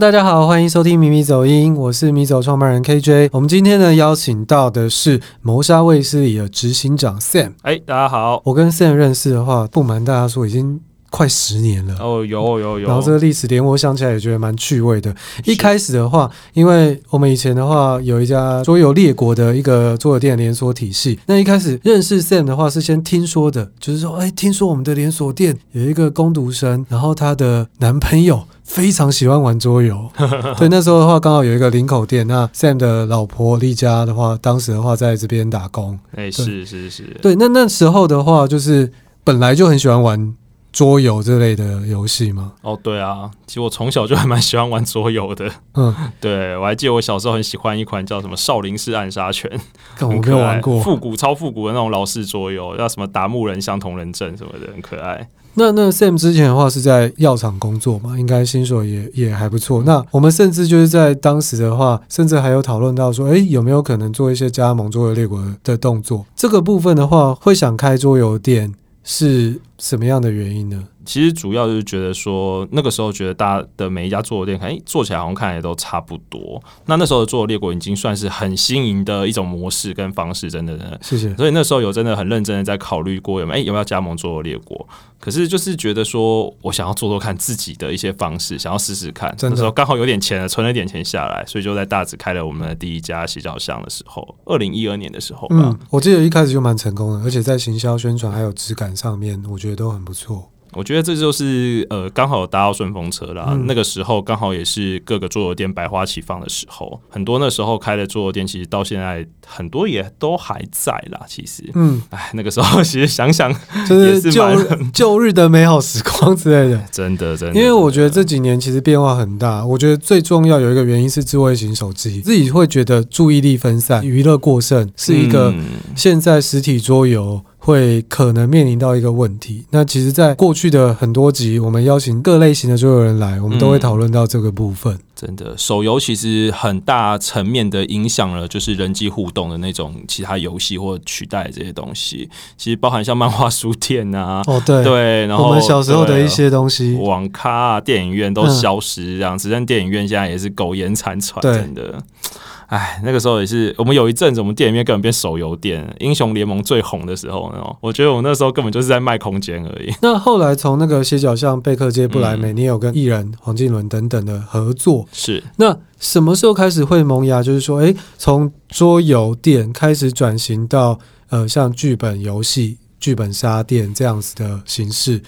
大家好，欢迎收听米米走音，我是米走创办人 KJ。我们今天呢邀请到的是谋杀卫斯理的执行长 Sam。哎，大家好，我跟 Sam 认识的话，不瞒大家说，已经快十年了。哦，有有有。然后这个历史连我想起来也觉得蛮趣味的。一开始的话，因为我们以前的话有一家桌游列国的一个桌游店连锁体系。那一开始认识 Sam 的话是先听说的，就是说，哎，听说我们的连锁店有一个攻读生，然后她的男朋友。非常喜欢玩桌游，对，那时候的话刚好有一个林口店，那 Sam 的老婆丽佳的话，当时的话在这边打工，哎，是是是，对，那那时候的话就是本来就很喜欢玩桌游这类的游戏吗？哦，对啊，其实我从小就还蛮喜欢玩桌游的，嗯，对，我还记得我小时候很喜欢一款叫什么《少林寺暗杀拳》，我没有玩过，复古超复古的那种老式桌游，叫什么达木人相同人阵什么的，很可爱。那那 Sam 之前的话是在药厂工作嘛，应该薪水也也还不错。那我们甚至就是在当时的话，甚至还有讨论到说，哎，有没有可能做一些加盟桌游列国的动作？这个部分的话，会想开桌游店是什么样的原因呢？其实主要就是觉得说，那个时候觉得大家的每一家桌游店，哎，做起来好像看起来都差不多。那那时候的桌游列国已经算是很新颖的一种模式跟方式，真的，真的。谢谢。所以那时候有真的很认真的在考虑过有没有，哎，有没有加盟桌游列国？可是就是觉得说我想要做做看自己的一些方式，想要试试看。那时候刚好有点钱了，存了点钱下来，所以就在大直开了我们的第一家洗脚箱的时候，二零一二年的时候吧。嗯，我记得一开始就蛮成功的，而且在行销宣传还有质感上面，我觉得都很不错。我觉得这就是呃，刚好搭到顺风车啦。嗯、那个时候刚好也是各个桌游店百花齐放的时候，很多那时候开的桌游店，其实到现在很多也都还在啦。其实，嗯，哎，那个时候其实想想，就是旧旧日的美好时光之类的，真的真的。因为我觉得这几年其实变化很大。我觉得最重要有一个原因是智慧型手机，自己会觉得注意力分散、娱乐过剩是一个现在实体桌游。会可能面临到一个问题。那其实，在过去的很多集，我们邀请各类型的所有人来，我们都会讨论到这个部分。嗯，真的，手游其实很大层面的影响了，就是人际互动的那种其他游戏或取代这些东西。其实包含像漫画书店啊，哦对对，然后我们小时候的一些东西，网咖啊、电影院都消失，这样，只剩电影院现在也是苟延残喘，真的。哎，那个时候也是，我们有一阵子，我们店里面根本变手游店，英雄联盟最红的时候，我觉得我那时候根本就是在卖空间而已。那后来从那个斜角巷、贝克街、布莱梅，嗯、你也有跟艺人黄靖伦等等的合作。是，那什么时候开始会萌芽？就是说，哎，从桌游店开始转型到呃，像剧本游戏、剧本杀店这样子的形式。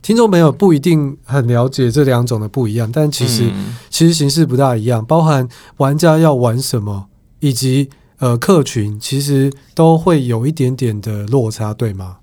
听众朋友不一定很了解这两种的不一样，但其实、嗯、其实形式不大一样，包含玩家要玩什么，以及呃客群，其实都会有一点点的落差，对吗？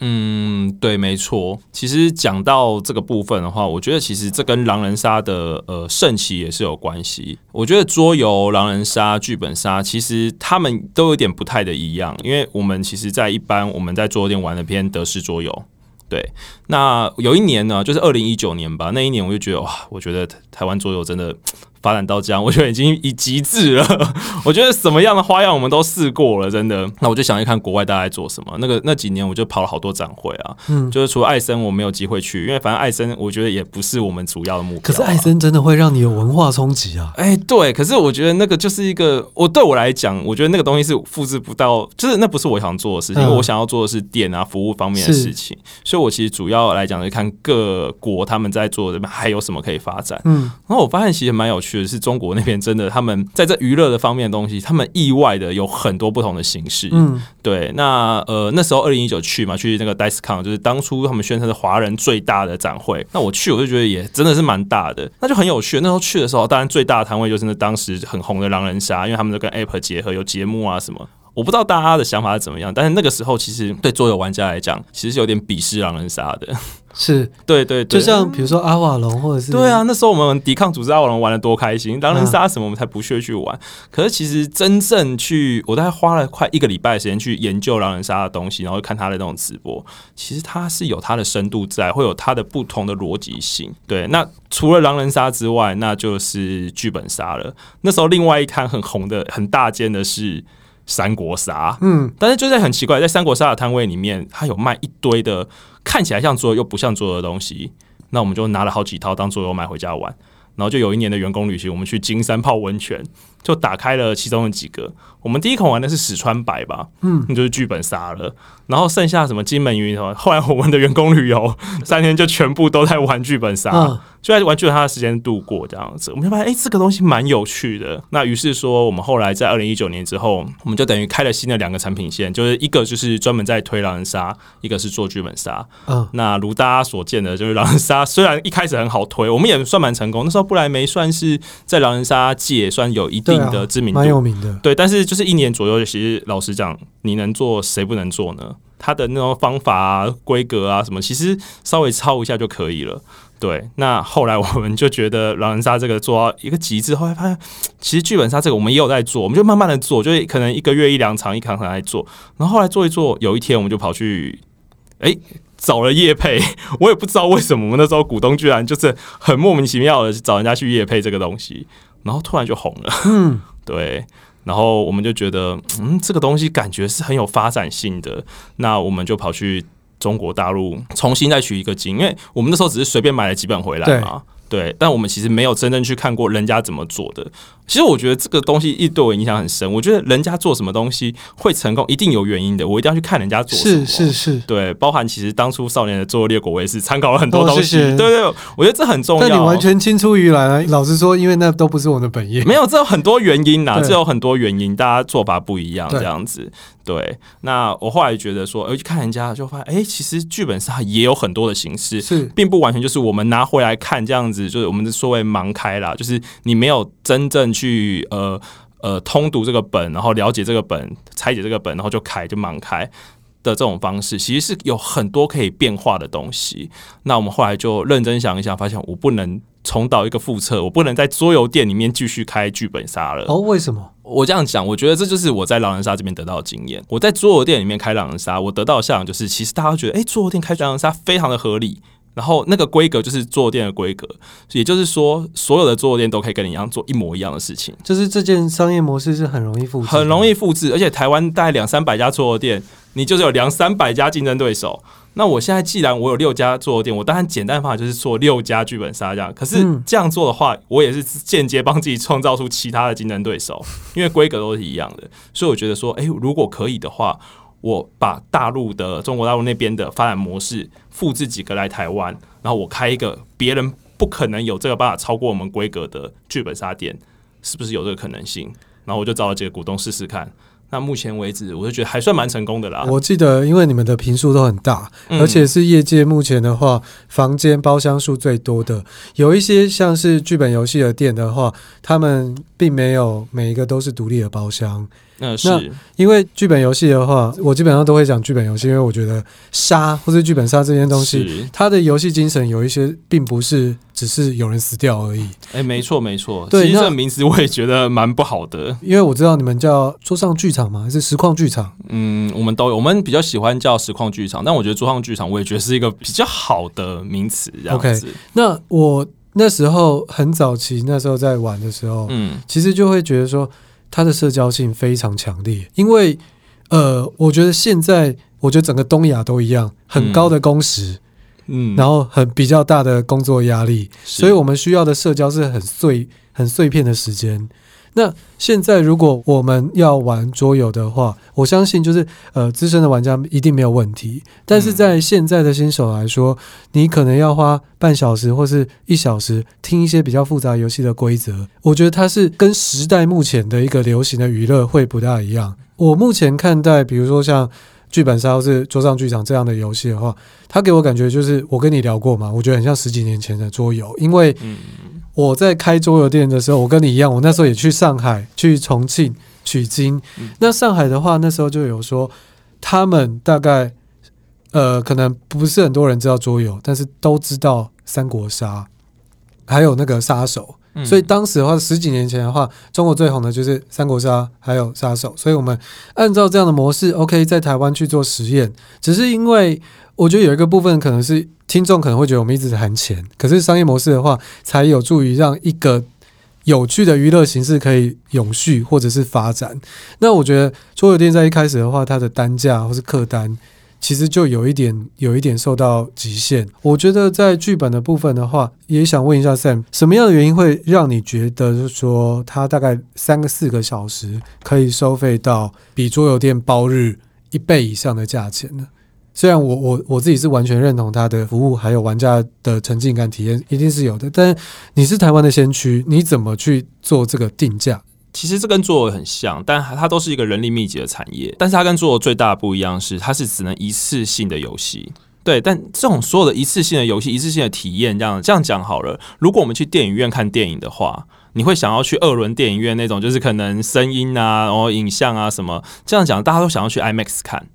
嗯，对，没错。其实讲到这个部分的话，我觉得其实这跟狼人杀的呃盛期也是有关系。我觉得桌游、狼人杀、剧本杀，其实他们都有点不太的一样，因为我们其实，在一般我们在桌游店玩的偏德式桌游。对，那有一年呢，就是二零一九年吧。那一年我就觉得哇，我觉得台湾桌游真的。发展到这样，我觉得已经已极致了。我觉得什么样的花样我们都试过了，真的。那我就想去看国外大家在做什么。那个那几年我就跑了好多展会啊，嗯，就是除了艾森我没有机会去，因为反正艾森我觉得也不是我们主要的目标啊。可是艾森真的会让你有文化冲击啊！哎，对。可是我觉得那个就是一个，我对我来讲，我觉得那个东西是复制不到，就是那不是我想做的事情。因为我想要做的是店啊服务方面的事情，所以我其实主要来讲是看各国他们在做的还有什么可以发展。嗯，然后我发现其实蛮有趣的。是中国那边真的，他们在这娱乐的方面的东西，他们意外的有很多不同的形式。嗯，对。那呃那时候二零一九去嘛，去那个 DICECON，就是当初他们宣称是华人最大的展会。那我去，我就觉得也真的是蛮大的，那就很有趣。那时候去的时候，当然最大的摊位就是那当时很红的狼人杀，因为他们都跟 App 结合，有节目啊什么。我不知道大家的想法是怎么样，但是那个时候其实对桌游玩家来讲，其实是有点鄙视狼人杀的。是 对对对，就像比如说阿瓦隆或者是对啊，那时候我们抵抗组织阿瓦隆玩的多开心，狼人杀什么我们才不屑去玩。啊、可是其实真正去，我大概花了快一个礼拜的时间去研究狼人杀的东西，然后看他的那种直播，其实它是有它的深度在，会有它的不同的逻辑性。对，那除了狼人杀之外，那就是剧本杀了。那时候另外一摊很红的、很大间的是。三国杀，嗯，但是就在很奇怪，在三国杀的摊位里面，它有卖一堆的看起来像桌游又不像桌游的东西，那我们就拿了好几套当桌游买回家玩。然后就有一年的员工旅行，我们去金山泡温泉，就打开了其中的几个。我们第一口玩的是史川白吧，嗯，那就是剧本杀了。然后剩下什么金门云什么，后来我们的员工旅游三天就全部都在玩剧本杀，嗯、就在玩剧本杀的时间度过这样子。我们就发现，哎、欸，这个东西蛮有趣的。那于是说，我们后来在二零一九年之后，我们就等于开了新的两个产品线，就是一个就是专门在推狼人杀，一个是做剧本杀。嗯，那如大家所见的，就是狼人杀虽然一开始很好推，我们也算蛮成功。那时候不莱梅算是在狼人杀界算有一定的知名度，蛮、啊、有名的。对，但是就是一年左右，其实老实讲，你能做，谁不能做呢？它的那种方法啊、规格啊什么，其实稍微抄一下就可以了。对，那后来我们就觉得狼人杀这个做到一个极致，后来发现其实剧本杀这个我们也有在做，我们就慢慢的做，就是可能一个月一两场，一场场来做。然后后来做一做，有一天我们就跑去，哎、欸，找了夜配，我也不知道为什么，我们那时候股东居然就是很莫名其妙的找人家去夜配这个东西，然后突然就红了。嗯，对。然后我们就觉得，嗯，这个东西感觉是很有发展性的，那我们就跑去中国大陆重新再取一个经，因为我们那时候只是随便买了几本回来嘛。对，但我们其实没有真正去看过人家怎么做的。其实我觉得这个东西一对我影响很深。我觉得人家做什么东西会成功，一定有原因的。我一定要去看人家做什么。是是是，对，包含其实当初少年的作恶劣果，我也是参考了很多东西。对对，我觉得这很重要。但你完全青出于蓝啊！老实说，因为那都不是我的本业。没有，这有很多原因呐，这有很多原因，大家做法不一样，这样子。对，那我后来觉得说，而去看人家就发现，哎，其实剧本上也有很多的形式，是，并不完全就是我们拿回来看这样子，就是我们是所谓盲开啦，就是你没有真正去呃呃通读这个本，然后了解这个本，拆解这个本，然后就开就盲开的这种方式，其实是有很多可以变化的东西。那我们后来就认真想一想，发现我不能重蹈一个覆辙，我不能在桌游店里面继续开剧本杀了。哦，为什么？我这样讲，我觉得这就是我在狼人杀这边得到的经验。我在桌游店里面开狼人杀，我得到的效果就是，其实大家觉得，哎，桌游店开狼人杀非常的合理。然后那个规格就是坐垫的规格，也就是说，所有的坐垫都可以跟你一样做一模一样的事情。就是这件商业模式是很容易复制，很容易复制。而且台湾大概两三百家坐垫，你就是有两三百家竞争对手。那我现在既然我有六家坐垫，我当然简单方法就是做六家剧本杀这样。可是这样做的话，我也是间接帮自己创造出其他的竞争对手，因为规格都是一样的。所以我觉得说，诶，如果可以的话，我把大陆的中国大陆那边的发展模式复制几个来台湾，然后我开一个别人不可能有这个办法超过我们规格的剧本杀店，是不是有这个可能性？然后我就找了几个股东试试看。那目前为止，我就觉得还算蛮成功的啦。我记得，因为你们的坪数都很大，而且是业界目前的话，房间包厢数最多的。有一些像是剧本游戏的店的话，他们并没有每一个都是独立的包厢。嗯，是因为剧本游戏的话，我基本上都会讲剧本游戏，因为我觉得杀或者剧本杀这件东西，它的游戏精神有一些并不是只是有人死掉而已。哎、欸，没错没错，对，其实这个名词我也觉得蛮不好的，因为我知道你们叫桌上剧场嘛？还是实况剧场？嗯，我们都有，我们比较喜欢叫实况剧场，但我觉得桌上剧场我也觉得是一个比较好的名词。这样子，okay, 那我那时候很早期，那时候在玩的时候，嗯，其实就会觉得说。它的社交性非常强烈，因为呃，我觉得现在我觉得整个东亚都一样，很高的工时，嗯，然后很比较大的工作压力，所以我们需要的社交是很碎、很碎片的时间。那现在如果我们要玩桌游的话，我相信就是呃资深的玩家一定没有问题。但是在现在的新手来说，你可能要花半小时或是一小时听一些比较复杂游戏的规则。我觉得它是跟时代目前的一个流行的娱乐会不大一样。我目前看待，比如说像剧本杀或是桌上剧场这样的游戏的话，它给我感觉就是我跟你聊过嘛，我觉得很像十几年前的桌游，因为我在开桌游店的时候，我跟你一样，我那时候也去上海、去重庆取经。嗯、那上海的话，那时候就有说，他们大概呃，可能不是很多人知道桌游，但是都知道三国杀，还有那个杀手。所以当时的话，十几年前的话，中国最红的就是三国杀，还有杀手。所以我们按照这样的模式，OK，在台湾去做实验，只是因为我觉得有一个部分可能是。听众可能会觉得我们一直在谈钱，可是商业模式的话，才有助于让一个有趣的娱乐形式可以永续或者是发展。那我觉得桌游店在一开始的话，它的单价或是客单，其实就有一点有一点受到极限。我觉得在剧本的部分的话，也想问一下 Sam，什么样的原因会让你觉得就是说，它大概三个四个小时可以收费到比桌游店包日一倍以上的价钱呢？虽然我我我自己是完全认同它的服务，还有玩家的沉浸感体验一定是有的，但你是台湾的先驱，你怎么去做这个定价？其实这跟做很像，但它都是一个人力密集的产业。但是它跟桌游最大的不一样是，它是只能一次性的游戏。对，但这种所有的一次性的游戏、一次性的体验，这样这样讲好了。如果我们去电影院看电影的话，你会想要去二轮电影院那种，就是可能声音啊、然后影像啊什么这样讲，大家都想要去 IMAX 看。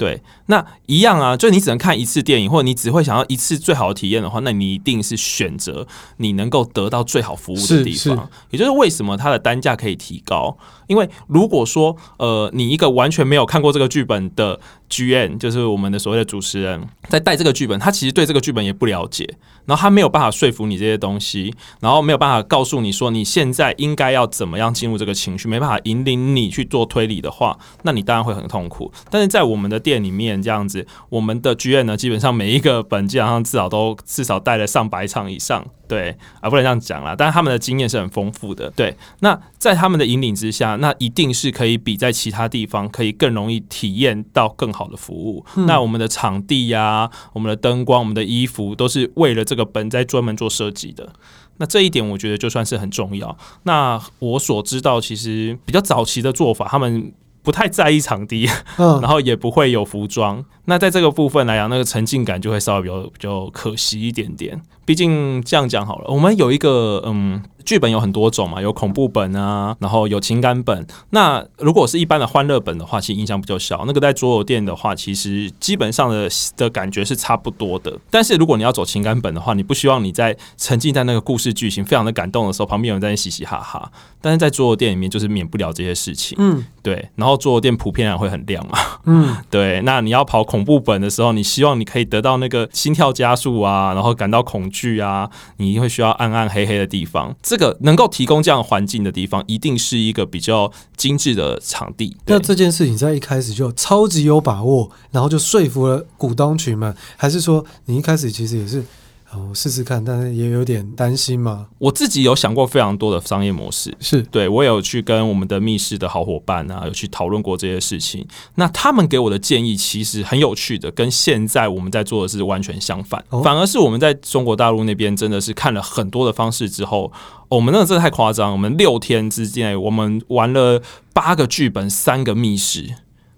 对，那一样啊，就你只能看一次电影，或者你只会想要一次最好的体验的话，那你一定是选择你能够得到最好服务的地方。也就是为什么它的单价可以提高，因为如果说呃，你一个完全没有看过这个剧本的 GM，就是我们的所谓的主持人，在带这个剧本，他其实对这个剧本也不了解。然后他没有办法说服你这些东西，然后没有办法告诉你说你现在应该要怎么样进入这个情绪，没办法引领你去做推理的话，那你当然会很痛苦。但是在我们的店里面这样子，我们的剧院呢，基本上每一个本基本上至少都至少带了上百场以上。对，啊，不能这样讲啦。但是他们的经验是很丰富的。对，那在他们的引领之下，那一定是可以比在其他地方可以更容易体验到更好的服务。嗯、那我们的场地呀、啊，我们的灯光，我们的衣服，都是为了这个本在专门做设计的。那这一点我觉得就算是很重要。那我所知道，其实比较早期的做法，他们不太在意场地，嗯、然后也不会有服装。那在这个部分来讲，那个沉浸感就会稍微比较比较可惜一点点。毕竟这样讲好了，我们有一个嗯。剧本有很多种嘛，有恐怖本啊，然后有情感本。那如果是一般的欢乐本的话，其实印象比较小。那个在桌游店的话，其实基本上的的感觉是差不多的。但是如果你要走情感本的话，你不希望你在沉浸在那个故事剧情非常的感动的时候，旁边有人在那嘻嘻哈哈。但是在桌游店里面，就是免不了这些事情。嗯，对。然后桌游店普遍上会很亮嘛。嗯，对。那你要跑恐怖本的时候，你希望你可以得到那个心跳加速啊，然后感到恐惧啊，你会需要暗暗黑黑的地方。这个能够提供这样环境的地方，一定是一个比较精致的场地。那这件事情在一开始就超级有把握，然后就说服了股东群们，还是说你一开始其实也是？我试试看，但是也有点担心嘛。我自己有想过非常多的商业模式，是对我有去跟我们的密室的好伙伴啊，有去讨论过这些事情。那他们给我的建议其实很有趣的，跟现在我们在做的是完全相反。哦、反而是我们在中国大陆那边真的是看了很多的方式之后，我们那个真的太夸张。我们六天之间，我们玩了八个剧本，三个密室。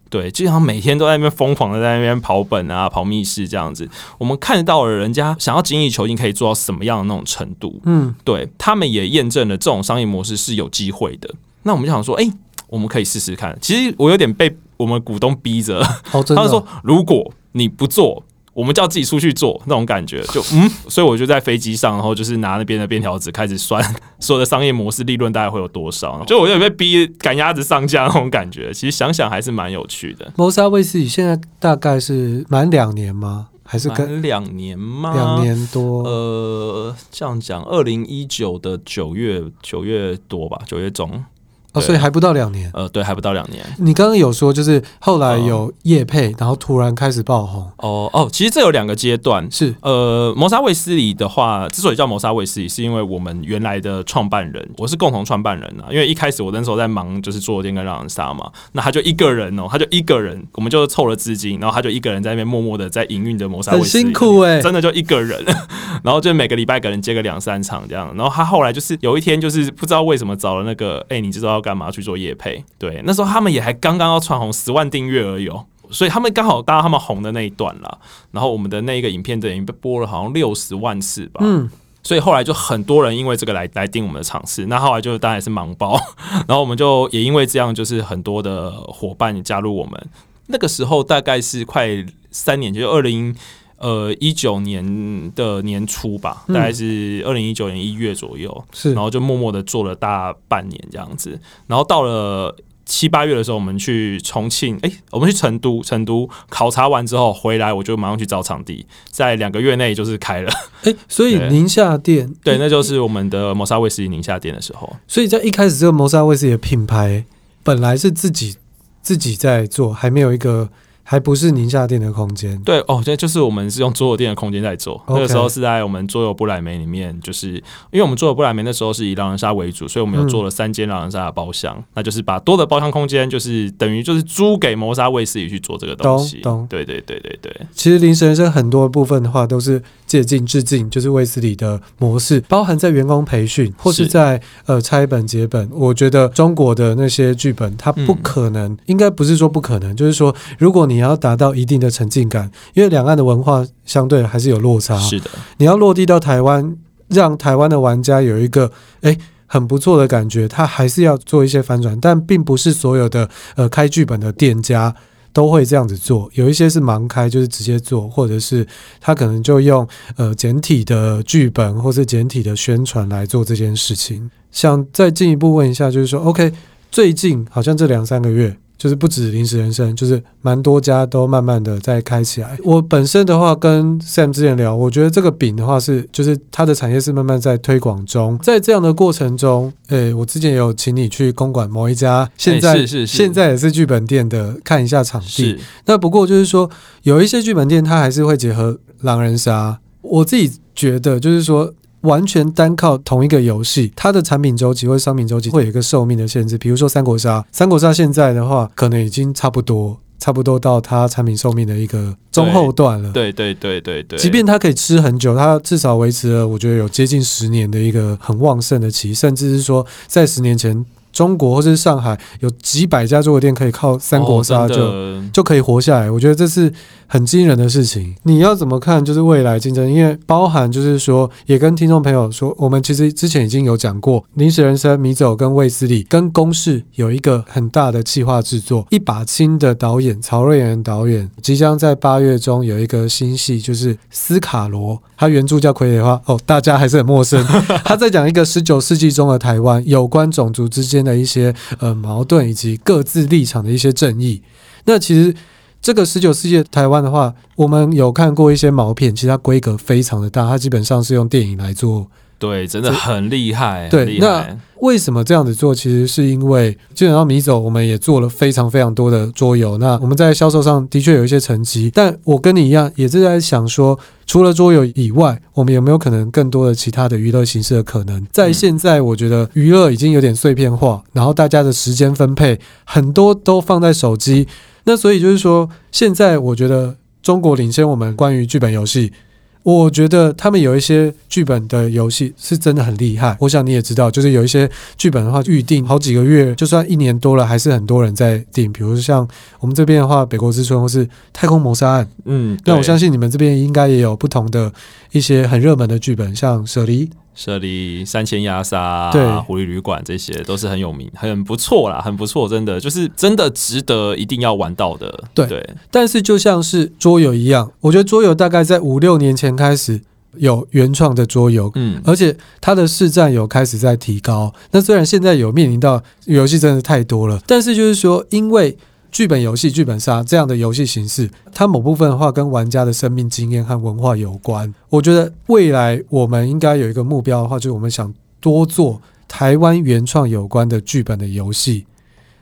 对，基本上每天都在那边疯狂的在那边跑本啊，跑密室这样子。我们看到了人家想要精益求精，可以做到什么样的那种程度？嗯，对，他们也验证了这种商业模式是有机会的。那我们就想说，哎，我们可以试试看。其实我有点被我们股东逼着，哦，哦，他们说，如果你不做。我们就要自己出去做那种感觉，就 嗯，所以我就在飞机上，然后就是拿那边的便条纸开始算所有的商业模式利润大概会有多少，就我有点被逼赶鸭子上架那种感觉。其实想想还是蛮有趣的。谋杀卫斯理现在大概是满两年吗？还是跟两年吗？两年多？呃，这样讲，二零一九的九月九月多吧，九月中。哦，所以还不到两年。呃，对，还不到两年。你刚刚有说，就是后来有叶配，然后突然开始爆红。哦哦，其实这有两个阶段。是呃，谋杀卫斯理的话，之所以叫谋杀卫斯理，是因为我们原来的创办人，我是共同创办人啊。因为一开始我那时候在忙，就是桌游店跟狼人杀嘛，那他就一个人哦，他就一个人，我们就凑了资金，然后他就一个人在那边默默的在营运着谋杀卫斯理。很辛苦哎、欸，真的就一个人，然后就每个礼拜可能接个两三场这样。然后他后来就是有一天，就是不知道为什么找了那个，哎、欸，你知道要干嘛去做夜配。对，那时候他们也还刚刚要窜红十万订阅而已哦，所以他们刚好搭他们红的那一段了。然后我们的那一个影片等于被播了好像六十万次吧。嗯，所以后来就很多人因为这个来来订我们的场次。那后来就当然是盲包，然后我们就也因为这样，就是很多的伙伴加入我们。那个时候大概是快三年，就是二零。呃，一九年的年初吧，大概是二零一九年一月左右，是，然后就默默的做了大半年这样子，然后到了七八月的时候，我们去重庆，哎、欸，我们去成都，成都考察完之后回来，我就马上去找场地，在两个月内就是开了，哎、欸，所以宁夏店，对，那就是我们的谋杀卫斯理宁夏店的时候，所以在一开始这个谋杀卫斯理的品牌本来是自己自己在做，还没有一个。还不是宁夏店的空间。对哦，这就是我们是用桌游店的空间在做。那个时候是在我们桌游不莱梅里面，就是因为我们桌游不莱梅那时候是以狼人杀为主，所以我们有做了三间狼人杀的包厢，嗯、那就是把多的包厢空间就是等于就是租给谋杀卫斯理去做这个东西。懂，懂对对对对对。其实临时人生很多部分的话都是借镜致敬，就是卫斯理的模式，包含在员工培训或是在是呃拆本结本。我觉得中国的那些剧本，它不可能，嗯、应该不是说不可能，就是说如果你要达到一定的沉浸感，因为两岸的文化相对还是有落差。是的，你要落地到台湾，让台湾的玩家有一个诶很不错的感觉，他还是要做一些反转，但并不是所有的呃开剧本的店家都会这样子做，有一些是盲开，就是直接做，或者是他可能就用呃简体的剧本或是简体的宣传来做这件事情。想再进一步问一下，就是说，OK，最近好像这两三个月。就是不止临时人生，就是蛮多家都慢慢的在开起来。我本身的话跟 Sam 之前聊，我觉得这个饼的话是，就是它的产业是慢慢在推广中。在这样的过程中，诶、欸，我之前也有请你去公馆某一家，现在、欸、是是是现在也是剧本店的看一下场地。是那不过就是说，有一些剧本店它还是会结合狼人杀。我自己觉得就是说。完全单靠同一个游戏，它的产品周期或商品周期会有一个寿命的限制。比如说三国杀，三国杀现在的话，可能已经差不多，差不多到它产品寿命的一个中后段了。对对对对对。即便它可以吃很久，它至少维持了，我觉得有接近十年的一个很旺盛的期，甚至是说在十年前。中国或是上海有几百家桌游店可以靠三国杀就、哦、就可以活下来，我觉得这是很惊人的事情。你要怎么看？就是未来竞争，因为包含就是说，也跟听众朋友说，我们其实之前已经有讲过，临时人生、米走跟卫斯理跟公式有一个很大的企划制作。一把青的导演曹瑞妍导演即将在八月中有一个新戏，就是斯卡罗，他原著叫傀儡花哦，大家还是很陌生。他在讲一个十九世纪中的台湾有关种族之间的一些呃矛盾以及各自立场的一些正义。那其实这个十九世纪台湾的话，我们有看过一些毛片，其实它规格非常的大，它基本上是用电影来做。对，真的很厉害。对，那为什么这样子做？其实是因为基本上米走，我们也做了非常非常多的桌游。那我们在销售上的确有一些成绩，但我跟你一样，也是在想说，除了桌游以外，我们有没有可能更多的其他的娱乐形式的可能？在现在，我觉得娱乐已经有点碎片化，然后大家的时间分配很多都放在手机。那所以就是说，现在我觉得中国领先我们关于剧本游戏。我觉得他们有一些剧本的游戏是真的很厉害。我想你也知道，就是有一些剧本的话，预定好几个月，就算一年多了，还是很多人在订。比如像我们这边的话，《北国之春》或是《太空谋杀案》。嗯，那我相信你们这边应该也有不同的一些很热门的剧本，像《舍离》。舍离三千鸭杀，对，狐狸旅馆这些都是很有名，很不错啦，很不错，真的就是真的值得一定要玩到的。对，对，但是就像是桌游一样，我觉得桌游大概在五六年前开始有原创的桌游，嗯，而且它的市占有开始在提高。那虽然现在有面临到游戏真的太多了，但是就是说，因为剧本游戏、剧本杀这样的游戏形式，它某部分的话跟玩家的生命经验和文化有关。我觉得未来我们应该有一个目标的话，就是我们想多做台湾原创有关的剧本的游戏。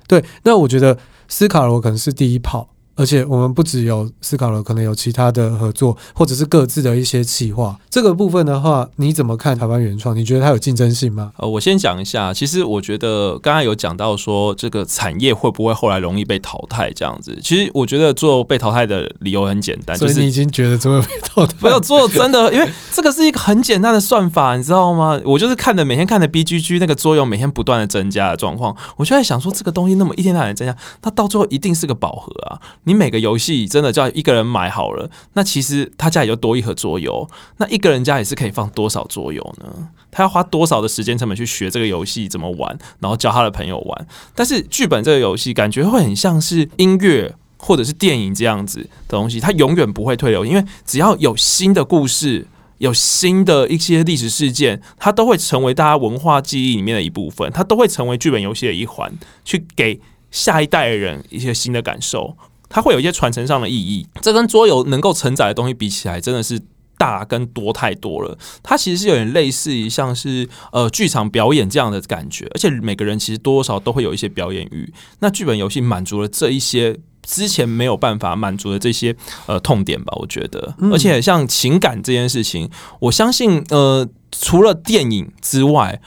对，那我觉得斯卡罗可能是第一炮。而且我们不只有思考了，可能有其他的合作，或者是各自的一些企划。这个部分的话，你怎么看台湾原创？你觉得它有竞争性吗？呃，我先讲一下。其实我觉得刚才有讲到说，这个产业会不会后来容易被淘汰这样子？其实我觉得做被淘汰的理由很简单，就是你已经觉得怎么被淘汰？没有做真的，因为这个是一个很简单的算法，你知道吗？我就是看着每天看着 BGG 那个作用每天不断的增加的状况，我就在想说，这个东西那么一天到晚增加，它到最后一定是个饱和啊。你每个游戏真的叫一个人买好了，那其实他家里就多一盒桌游，那一个人家也是可以放多少桌游呢？他要花多少的时间成本去学这个游戏怎么玩，然后教他的朋友玩？但是剧本这个游戏感觉会很像是音乐或者是电影这样子的东西，它永远不会退流，因为只要有新的故事，有新的一些历史事件，它都会成为大家文化记忆里面的一部分，它都会成为剧本游戏的一环，去给下一代的人一些新的感受。它会有一些传承上的意义，这跟桌游能够承载的东西比起来，真的是大跟多太多了。它其实是有点类似于像是呃剧场表演这样的感觉，而且每个人其实多多少少都会有一些表演欲。那剧本游戏满足了这一些之前没有办法满足的这些呃痛点吧，我觉得。而且像情感这件事情，我相信呃除了电影之外，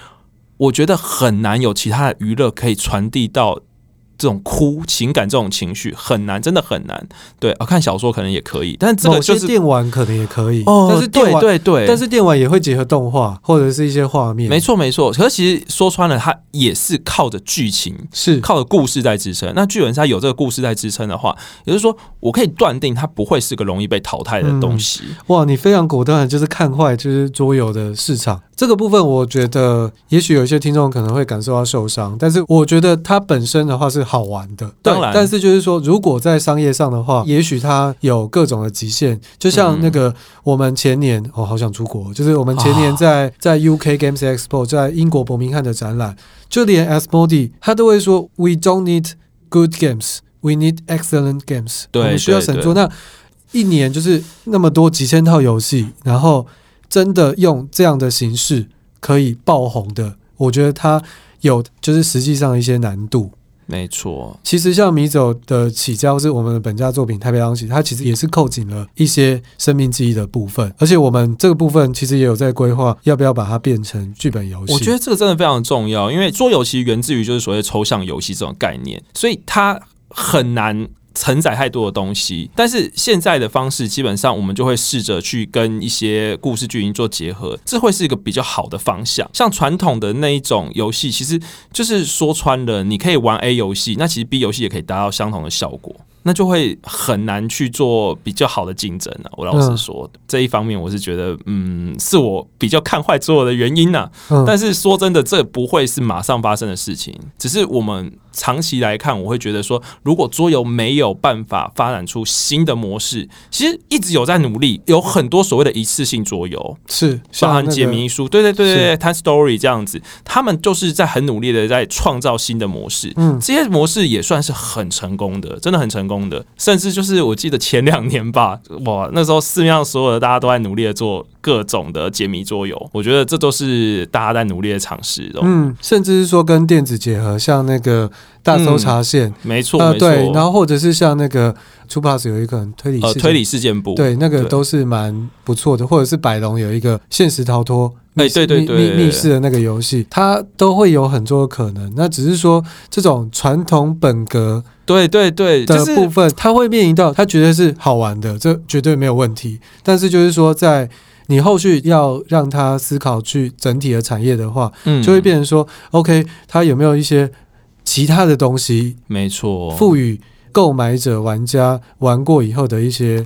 我觉得很难有其他的娱乐可以传递到。这种哭情感这种情绪很难，真的很难。对，啊，看小说可能也可以，但是这个就是电玩可能也可以。哦，但是电玩对对对，但是电玩也会结合动画或者是一些画面。没错没错，可是其实说穿了，它也是靠着剧情，是靠着故事在支撑。那剧本杀有这个故事在支撑的话，也就是说，我可以断定它不会是个容易被淘汰的东西。嗯、哇，你非常果断，就是看坏就是桌游的市场。这个部分，我觉得也许有一些听众可能会感受到受伤，但是我觉得它本身的话是好玩的。当然，但是就是说，如果在商业上的话，也许它有各种的极限。就像那个我们前年，嗯、哦，好想出国，就是我们前年在、哦、在 UK Games Expo，在英国伯明翰的展览，就连 Asmodee 他都会说：“We don't need good games, we need excellent games。”对，我们需要神作。那一年就是那么多几千套游戏，然后。真的用这样的形式可以爆红的，我觉得它有就是实际上一些难度。没错，其实像米走的起家，或是我们的本家作品《太平洋起》，它其实也是扣紧了一些生命记忆的部分。而且我们这个部分其实也有在规划，要不要把它变成剧本游戏？我觉得这个真的非常重要，因为桌游其实源自于就是所谓抽象游戏这种概念，所以它很难。承载太多的东西，但是现在的方式基本上，我们就会试着去跟一些故事剧情做结合，这会是一个比较好的方向。像传统的那一种游戏，其实就是说穿了，你可以玩 A 游戏，那其实 B 游戏也可以达到相同的效果。那就会很难去做比较好的竞争了。我老实说，嗯、这一方面我是觉得，嗯，是我比较看坏所有的原因呢、啊。嗯、但是说真的，这不会是马上发生的事情。只是我们长期来看，我会觉得说，如果桌游没有办法发展出新的模式，其实一直有在努力，有很多所谓的一次性桌游，是包含解谜书，对对对对，Time Story 这样子，他们就是在很努力的在创造新的模式。嗯，这些模式也算是很成功的，真的很成功。的，甚至就是我记得前两年吧，哇，那时候市面上所有的大家都在努力的做各种的解谜桌游，我觉得这都是大家在努力的尝试。嗯，甚至是说跟电子结合，像那个大搜查线，嗯、没错，呃，对，然后或者是像那个 t u p a s 有一个推理呃推理事件簿，对，那个都是蛮不错的，或者是百龙有一个现实逃脱。哎，对对对，密密室的那个游戏，它都会有很多可能。那只是说这种传统本格，对对对的部分，它会面临到，它绝对是好玩的，这绝对没有问题。但是就是说，在你后续要让他思考去整体的产业的话，嗯，就会变成说，OK，他有没有一些其他的东西？没错，赋予购买者、玩家玩过以后的一些。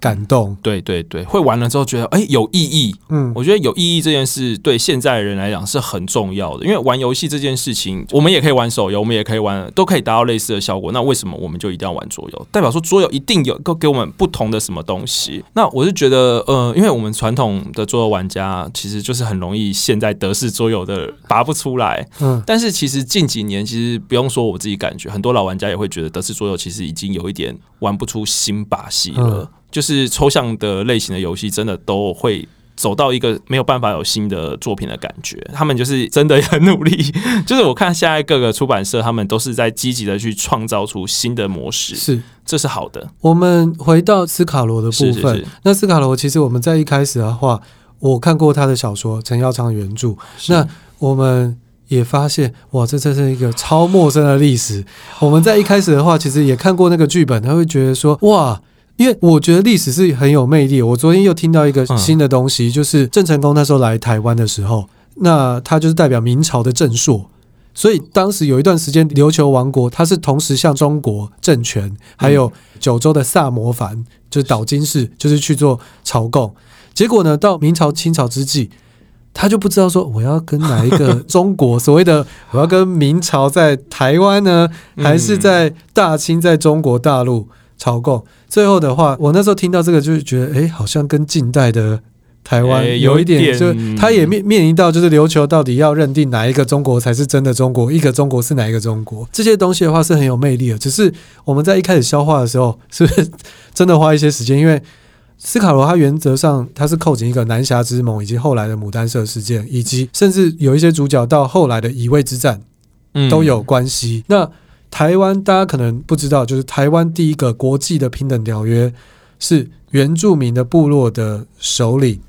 感动，对对对，会玩了之后觉得哎、欸、有意义，嗯，我觉得有意义这件事对现在的人来讲是很重要的，因为玩游戏这件事情，我们也可以玩手游，我们也可以玩，都可以达到类似的效果。那为什么我们就一定要玩桌游？代表说桌游一定有够给我们不同的什么东西？那我是觉得，呃，因为我们传统的桌游玩家其实就是很容易现在德式桌游的拔不出来，嗯，但是其实近几年其实不用说我自己感觉，很多老玩家也会觉得德式桌游其实已经有一点玩不出新把戏了。嗯就是抽象的类型的游戏，真的都会走到一个没有办法有新的作品的感觉。他们就是真的很努力，就是我看现在各个出版社，他们都是在积极的去创造出新的模式，是，这是好的。我们回到斯卡罗的部分，是是是，那斯卡罗其实我们在一开始的话，我看过他的小说，陈耀昌原著，那我们也发现，哇，这真是一个超陌生的历史。我们在一开始的话，其实也看过那个剧本，他会觉得说，哇。因为我觉得历史是很有魅力。我昨天又听到一个新的东西，就是郑成功那时候来台湾的时候，那他就是代表明朝的正朔，所以当时有一段时间琉球王国，他是同时向中国政权还有九州的萨摩藩，就是岛津氏，就是去做朝贡。结果呢，到明朝清朝之际，他就不知道说我要跟哪一个 中国所谓的我要跟明朝在台湾呢，还是在大清在中国大陆朝贡？最后的话，我那时候听到这个，就是觉得，哎，好像跟近代的台湾有一点，就他也面面临到，就是琉球到底要认定哪一个中国才是真的中国，一个中国是哪一个中国？这些东西的话是很有魅力的。只是我们在一开始消化的时候，是不是真的花一些时间？因为斯卡罗他原则上他是扣紧一个南侠之盟以及后来的牡丹社事件，以及甚至有一些主角到后来的乙未之战，都有关系。嗯、那台湾大家可能不知道，就是台湾第一个国际的平等条约是原住民的部落的首领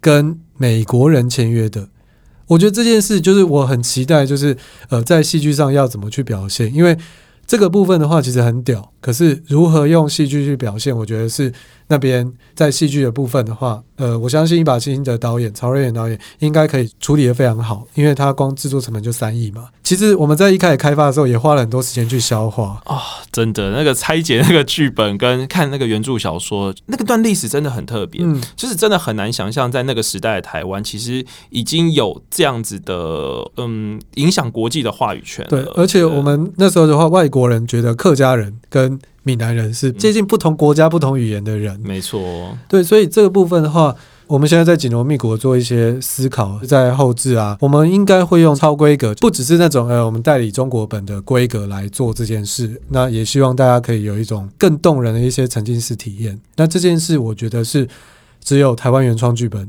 跟美国人签约的。我觉得这件事就是我很期待，就是呃在戏剧上要怎么去表现，因为这个部分的话其实很屌，可是如何用戏剧去表现，我觉得是。那边在戏剧的部分的话，呃，我相信一把青的导演曹瑞远导演应该可以处理的非常好，因为他光制作成本就三亿嘛。其实我们在一开始开发的时候也花了很多时间去消化啊、哦，真的那个拆解那个剧本跟看那个原著小说，那个段历史真的很特别，嗯，就是真的很难想象在那个时代的台湾其实已经有这样子的嗯影响国际的话语权。对，而且我们那时候的话，外国人觉得客家人跟闽南人是接近不同国家、不同语言的人，没错。对，所以这个部分的话，我们现在在紧锣密鼓做一些思考，在后置啊，我们应该会用超规格，不只是那种呃，我们代理中国本的规格来做这件事。那也希望大家可以有一种更动人的一些沉浸式体验。那这件事，我觉得是只有台湾原创剧本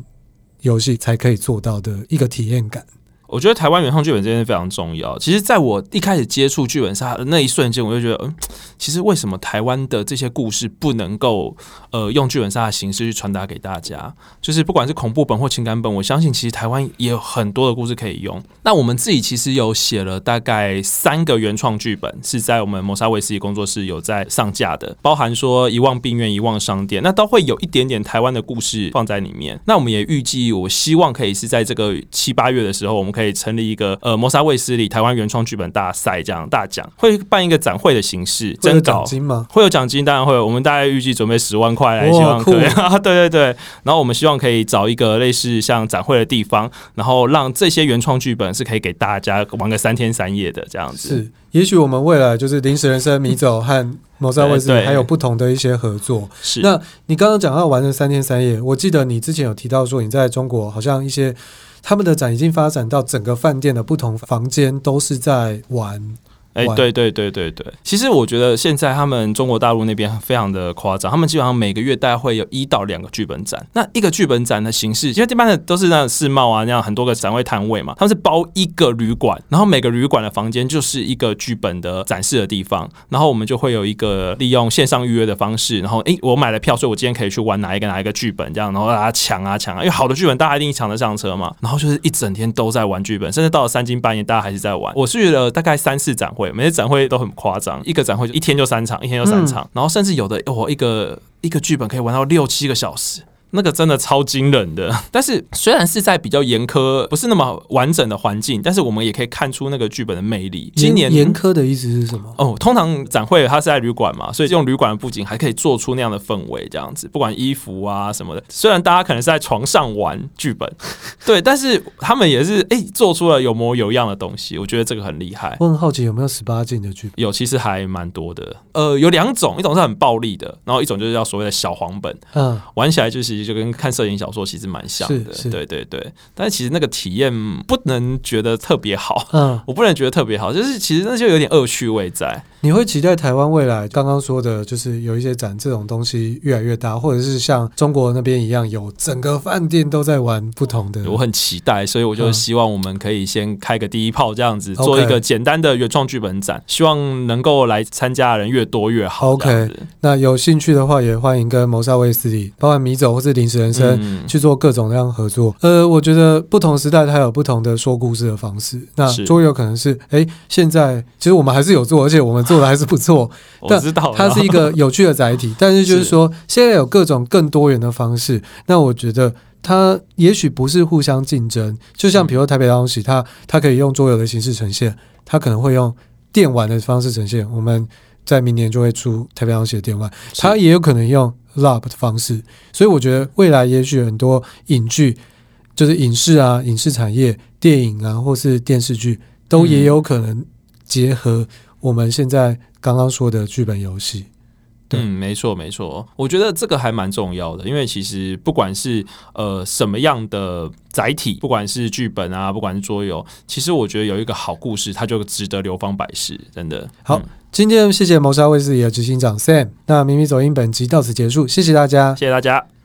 游戏才可以做到的一个体验感。我觉得台湾原创剧本这件事非常重要。其实，在我一开始接触剧本杀的那一瞬间，我就觉得，嗯，其实为什么台湾的这些故事不能够，呃，用剧本杀的形式去传达给大家？就是不管是恐怖本或情感本，我相信其实台湾也有很多的故事可以用。那我们自己其实有写了大概三个原创剧本，是在我们谋杀卫斯理工作室有在上架的，包含说遗忘病院、遗忘商店，那都会有一点点台湾的故事放在里面。那我们也预计，我希望可以是在这个七八月的时候，我们。可以成立一个呃谋杀卫斯理台湾原创剧本大赛这样大奖，会办一个展会的形式，征稿金吗？会有奖金，当然会有。我们大概预计准备十万块来，希望可以。对对对，然后我们希望可以找一个类似像展会的地方，然后让这些原创剧本是可以给大家玩个三天三夜的这样子。是，也许我们未来就是临时人生、迷走和谋杀卫斯理还有不同的一些合作。是，那你刚刚讲到玩了三天三夜，我记得你之前有提到说你在中国好像一些。他们的展已经发展到整个饭店的不同房间都是在玩。哎，对对对对对，其实我觉得现在他们中国大陆那边非常的夸张，他们基本上每个月大概会有一到两个剧本展。那一个剧本展的形式，因为一般的都是那种世贸啊那样很多个展位摊位嘛，他们是包一个旅馆，然后每个旅馆的房间就是一个剧本的展示的地方，然后我们就会有一个利用线上预约的方式，然后哎，我买了票，所以我今天可以去玩哪一个哪一个剧本这样，然后大家抢啊抢啊，因为好的剧本大家一定抢得上车嘛，然后就是一整天都在玩剧本，甚至到了三更半夜大家还是在玩。我去了大概三四展会，每次展会都。很夸张，一个展会就一天就三场，一天就三场，嗯、然后甚至有的我一个一个剧本可以玩到六七个小时。那个真的超惊人的，但是虽然是在比较严苛、不是那么完整的环境，但是我们也可以看出那个剧本的魅力。今年严苛的意思是什么？哦，通常展会它是在旅馆嘛，所以用旅馆的布景还可以做出那样的氛围，这样子，不管衣服啊什么的。虽然大家可能是在床上玩剧本，对，但是他们也是哎、欸、做出了有模有样的东西，我觉得这个很厉害。我很好奇有没有十八禁的剧本？有，其实还蛮多的。呃，有两种，一种是很暴力的，然后一种就是叫所谓的小黄本，嗯，玩起来就是就跟看摄影。小说其实蛮像的，对对对，但是其实那个体验不能觉得特别好，嗯，我不能觉得特别好，就是其实那就有点恶趣味在。你会期待台湾未来刚刚说的，就是有一些展这种东西越来越大，或者是像中国那边一样，有整个饭店都在玩不同的。我很期待，所以我就希望我们可以先开个第一炮，这样子、嗯、做一个简单的原创剧本展，希望能够来参加的人越多越好。OK，那有兴趣的话，也欢迎跟谋杀卫斯理，包括米走或是临时人生、嗯、去做各种各样合作。呃，我觉得不同时代它有不同的说故事的方式。那桌游可能是，哎，现在其实我们还是有做，而且我们。做的还是不错，但它是一个有趣的载体。但是就是说，现在有各种更多元的方式。那我觉得它也许不是互相竞争。就像比如说台北大东西，它它可以用桌游的形式呈现，它可能会用电玩的方式呈现。我们在明年就会出台北大东西的电玩，它也有可能用 LARP 的方式。所以我觉得未来也许很多影剧，就是影视啊、影视产业、电影啊，或是电视剧，都也有可能结合。我们现在刚刚说的剧本游戏，嗯，没错没错，我觉得这个还蛮重要的，因为其实不管是呃什么样的载体，不管是剧本啊，不管是桌游，其实我觉得有一个好故事，它就值得流芳百世，真的。好，嗯、今天谢谢谋杀卫斯理的执行长 Sam，那迷迷走音本集到此结束，谢谢大家，谢谢大家。